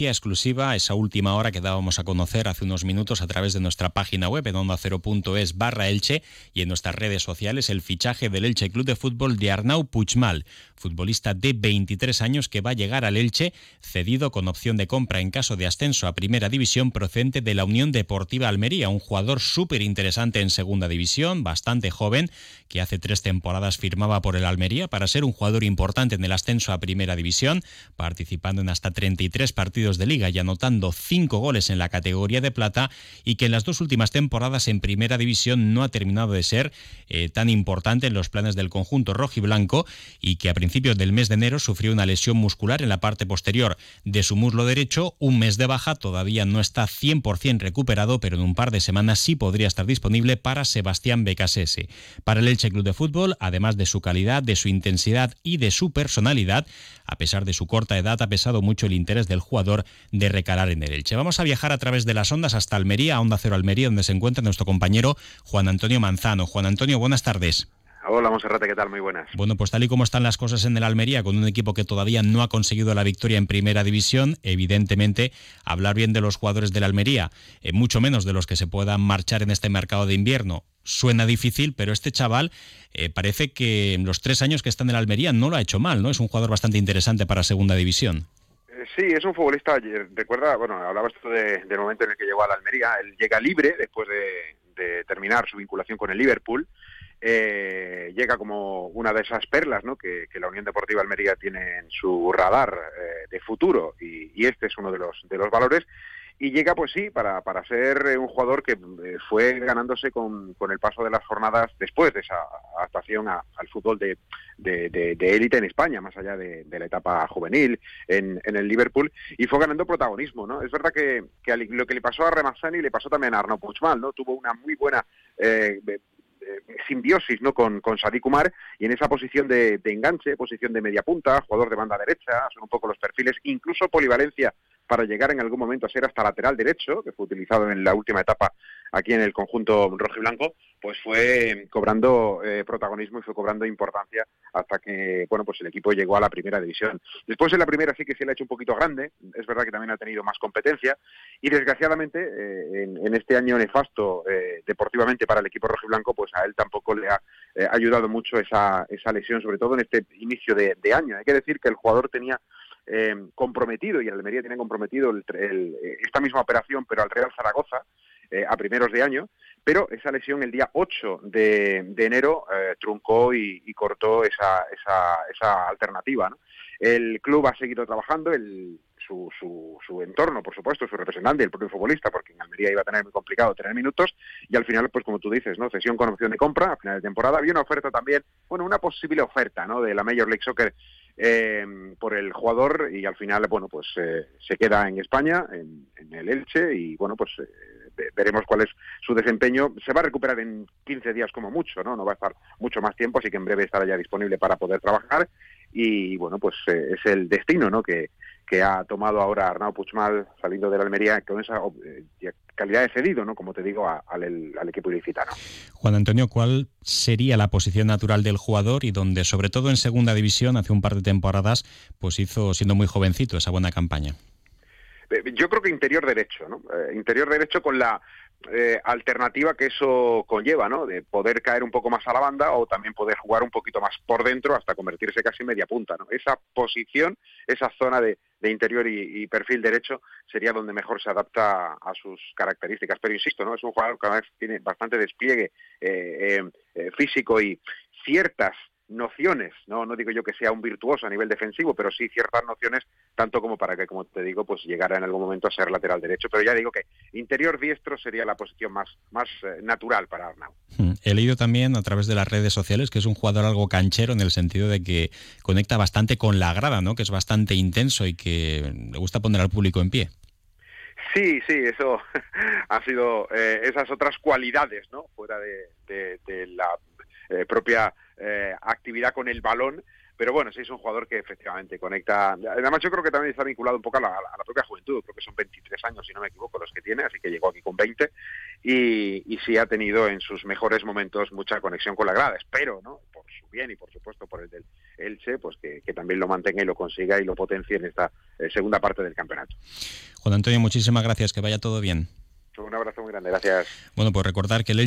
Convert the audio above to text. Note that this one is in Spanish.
exclusiva, esa última hora que dábamos a conocer hace unos minutos a través de nuestra página web en onda es barra Elche y en nuestras redes sociales el fichaje del Elche Club de Fútbol de Arnau Puigmal, futbolista de 23 años que va a llegar al Elche cedido con opción de compra en caso de ascenso a Primera División procedente de la Unión Deportiva Almería, un jugador súper interesante en Segunda División, bastante joven, que hace tres temporadas firmaba por el Almería para ser un jugador importante en el ascenso a Primera División, participando en hasta 33 partidos de liga y anotando cinco goles en la categoría de plata y que en las dos últimas temporadas en primera división no ha terminado de ser eh, tan importante en los planes del conjunto rojiblanco y que a principios del mes de enero sufrió una lesión muscular en la parte posterior de su muslo derecho, un mes de baja, todavía no está 100% recuperado, pero en un par de semanas sí podría estar disponible para Sebastián Becasese. Para el Elche Club de Fútbol, además de su calidad, de su intensidad y de su personalidad, a pesar de su corta edad, ha pesado mucho el interés del jugador de recalar en el Elche. Vamos a viajar a través de las ondas hasta Almería, a Onda Cero Almería, donde se encuentra nuestro compañero Juan Antonio Manzano. Juan Antonio, buenas tardes. Hola Monserrate, ¿qué tal? Muy buenas. Bueno, pues tal y como están las cosas en el Almería, con un equipo que todavía no ha conseguido la victoria en primera división, evidentemente hablar bien de los jugadores del Almería, eh, mucho menos de los que se puedan marchar en este mercado de invierno, suena difícil, pero este chaval eh, parece que en los tres años que está en el Almería no lo ha hecho mal, ¿no? Es un jugador bastante interesante para segunda división. Sí, es un futbolista, recuerda, bueno, hablabas tú del momento en el que llegó a la Almería, él llega libre después de, terminar su vinculación con el Liverpool, eh, llega como una de esas perlas ¿no? que, la Unión Deportiva Almería tiene en su radar eh, de futuro y, y, este es uno de los, de los valores y llega pues sí para, para ser eh, un jugador que eh, fue ganándose con, con, el paso de las jornadas después de esa adaptación al fútbol de, de, élite en España, más allá de, la etapa juvenil en, en, el Liverpool, y fue ganando protagonismo, ¿no? Es verdad que, que lo que le pasó a Remazzani le pasó también a Arno Puigmal, ¿no? Tuvo una muy buena eh, simbiosis ¿no? con, con Sadik Kumar y en esa posición de, de, enganche, posición de media punta, jugador de banda derecha, son un poco los perfiles, incluso polivalencia para llegar en algún momento a ser hasta lateral derecho, que fue utilizado en la última etapa aquí en el conjunto rojo y blanco, pues fue cobrando eh, protagonismo y fue cobrando importancia hasta que, bueno, pues el equipo llegó a la primera división. Después en la primera sí que se le ha hecho un poquito grande, es verdad que también ha tenido más competencia y desgraciadamente eh, en, este año nefasto eh, deportivamente para el equipo rojo y blanco, pues a él tampoco le ha ayudado mucho esa, esa lesión, sobre todo en este inicio de año. Hay que decir que el jugador tenía eh, comprometido, y el Almería tiene comprometido esta misma operación, pero al Real Zaragoza, eh, a primeros de año, pero esa lesión el día 8 de, enero eh, truncó y, cortó esa, esa, esa alternativa. El club ha seguido trabajando, el, su, su, su, entorno, por supuesto, su representante, el propio futbolista, porque en Almería iba a tener muy complicado tener minutos, y al final, pues como tú dices, ¿no? Cesión con opción de compra a final de temporada. Había una oferta también, bueno, una posible oferta, ¿no? De la Major League Soccer eh, por el jugador y al final, bueno, pues eh, se queda en España, en, el Elche y bueno, pues eh, veremos cuál es su desempeño. Se va a recuperar en 15 días como mucho, ¿no? No va a estar mucho más tiempo, así que en breve estará ya disponible para poder trabajar y bueno, pues es el destino, ¿no? Que, que ha tomado ahora Arnau Puigmal saliendo de la Almería con esa eh, calidad de cedido, ¿no? como te digo, al, equipo ilicitano. Juan Antonio, ¿cuál sería la posición natural del jugador y donde, sobre todo en segunda división, hace un par de temporadas, pues hizo, siendo muy jovencito, esa buena campaña? Eh, yo creo que interior derecho, ¿no? Eh, interior derecho con la eh, alternativa que eso conlleva, ¿no? De poder caer un poco más a la banda o también poder jugar un poquito más por dentro hasta convertirse casi en media punta, ¿no? Esa posición, esa zona de, interior y, perfil derecho sería donde mejor se adapta a sus características. Pero insisto, ¿no? Es un jugador que vez tiene bastante despliegue eh, eh, físico y ciertas nociones, no no digo yo que sea un virtuoso a nivel defensivo, pero sí ciertas nociones tanto como para que como te digo, pues llegara en algún momento a ser lateral derecho, pero ya digo que interior diestro sería la posición más más eh, natural para Arnau. Hmm. He leído también a través de las redes sociales que es un jugador algo canchero en el sentido de que conecta bastante con la grada, ¿no? Que es bastante intenso y que le gusta poner al público en pie. Sí, sí, eso ha sido eh, esas otras cualidades, ¿no? Fuera de, de, la eh, propia actividad con el balón, pero bueno, sí es un jugador que efectivamente conecta. Además, yo creo que también está vinculado un poco a la, propia juventud, creo que son 23 años, si no me equivoco, los que tiene, así que llegó aquí con 20 y, y sí ha tenido en sus mejores momentos mucha conexión con la grada. Espero, ¿no? Por su bien y por supuesto por el del, Elche, pues que, también lo mantenga y lo consiga y lo potencie en esta eh, segunda parte del campeonato. Juan Antonio, muchísimas gracias, que vaya todo bien. Un abrazo muy grande, gracias. Bueno, pues recordar que el